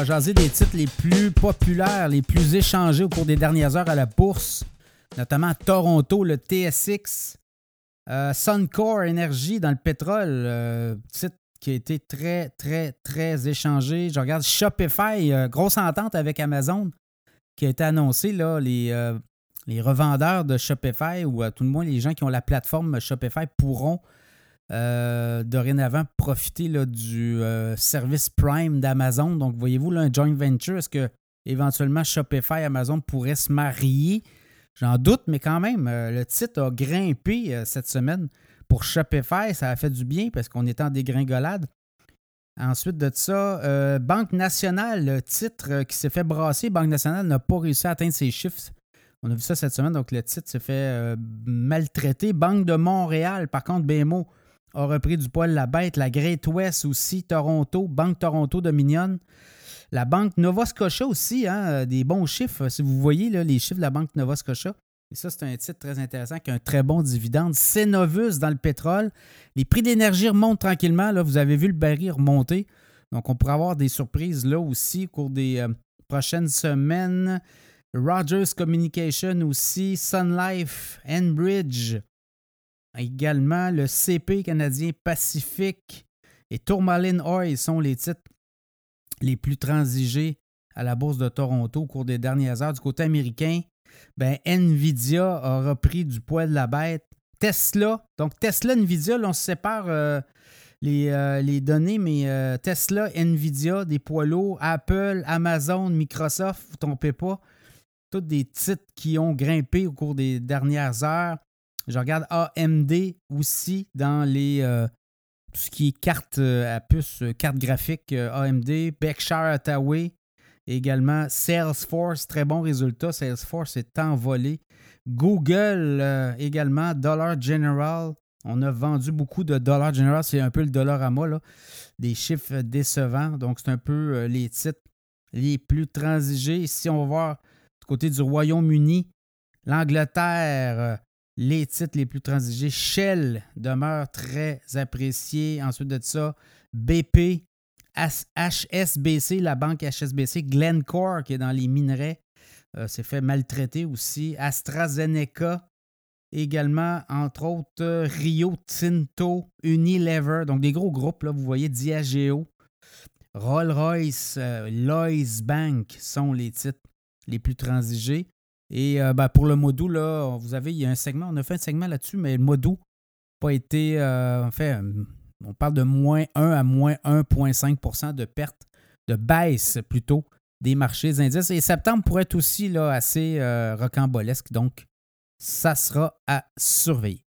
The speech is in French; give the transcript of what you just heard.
va jaser des titres les plus populaires, les plus échangés au cours des dernières heures à la bourse, notamment Toronto, le TSX, euh, Suncor Energy dans le pétrole, euh, titre qui a été très, très, très échangé. Je regarde Shopify, euh, grosse entente avec Amazon qui a été annoncée, là, les, les revendeurs de Shopify ou à tout le moins les gens qui ont la plateforme Shopify pourront dorénavant profiter là, du service Prime d'Amazon. Donc, voyez-vous, là, un joint venture, est-ce que éventuellement Shopify et Amazon pourraient se marier? J'en doute, mais quand même, euh, le titre a grimpé euh, cette semaine. Pour Shopify, ça a fait du bien parce qu'on est en dégringolade. Ensuite de ça, euh, Banque nationale, le titre qui s'est fait brasser, Banque nationale n'a pas réussi à atteindre ses chiffres. On a vu ça cette semaine, donc le titre s'est fait maltraiter. Banque de Montréal, par contre, BMO a repris du poil la bête. La Great West aussi, Toronto, Banque Toronto Dominion. La Banque Nova Scotia aussi, hein, euh, des bons chiffres. Si vous voyez les chiffres de la Banque Nova Scotia, et ça, c'est un titre très intéressant qui a un très bon dividende. Cenovus dans le pétrole. Les prix d'énergie remontent tranquillement. Là, vous avez vu le baril remonter. Donc, on pourrait avoir des surprises là aussi au cours des euh, prochaines semaines. Rogers Communication aussi, Sun Life, Enbridge, également le CP canadien Pacifique et Tourmaline Oil sont les titres les plus transigés à la bourse de Toronto au cours des dernières heures. Du côté américain, ben, Nvidia a repris du poids de la bête. Tesla, donc Tesla, Nvidia, là, on se sépare euh, euh, les, données, mais euh, Tesla, Nvidia, des poids lourds, Apple, Amazon, Microsoft, vous ne trompez pas, tous des titres qui ont grimpé au cours des dernières heures. Je regarde AMD aussi dans les tout ce qui est carte euh, à puce, euh, carte graphique euh, AMD, Berkshire Hathaway, également Salesforce, très bon résultat. Salesforce est envolé. Google également, Dollar General. On a vendu beaucoup de Dollar General, c'est un peu le dollar à moi, là. des chiffres décevants. Donc, c'est un peu les titres les plus transigés. Ici, on va voir du côté du Royaume-Uni, l'Angleterre, les titres les plus transigés. Shell demeure très apprécié. Ensuite de ça, BP, HSBC, la banque HSBC, Glencore qui est dans les minerais, euh, s'est fait maltraiter aussi. AstraZeneca, également, entre autres, Rio Tinto, Unilever, donc des gros groupes, là, vous voyez, Diageo, Rolls-Royce, euh, Lloyds Bank sont les titres les plus transigés. Et euh, ben, pour le mois d'août, là, vous avez, il y a un segment, on a fait un segment là-dessus, mais le mois d'août n'a pas été. Euh, en fait, on parle de moins 1 à moins 1,5% de perte, de baisse plutôt des marchés indices. Et septembre pourrait être aussi là, assez euh, rocambolesque. Donc, ça sera à surveiller.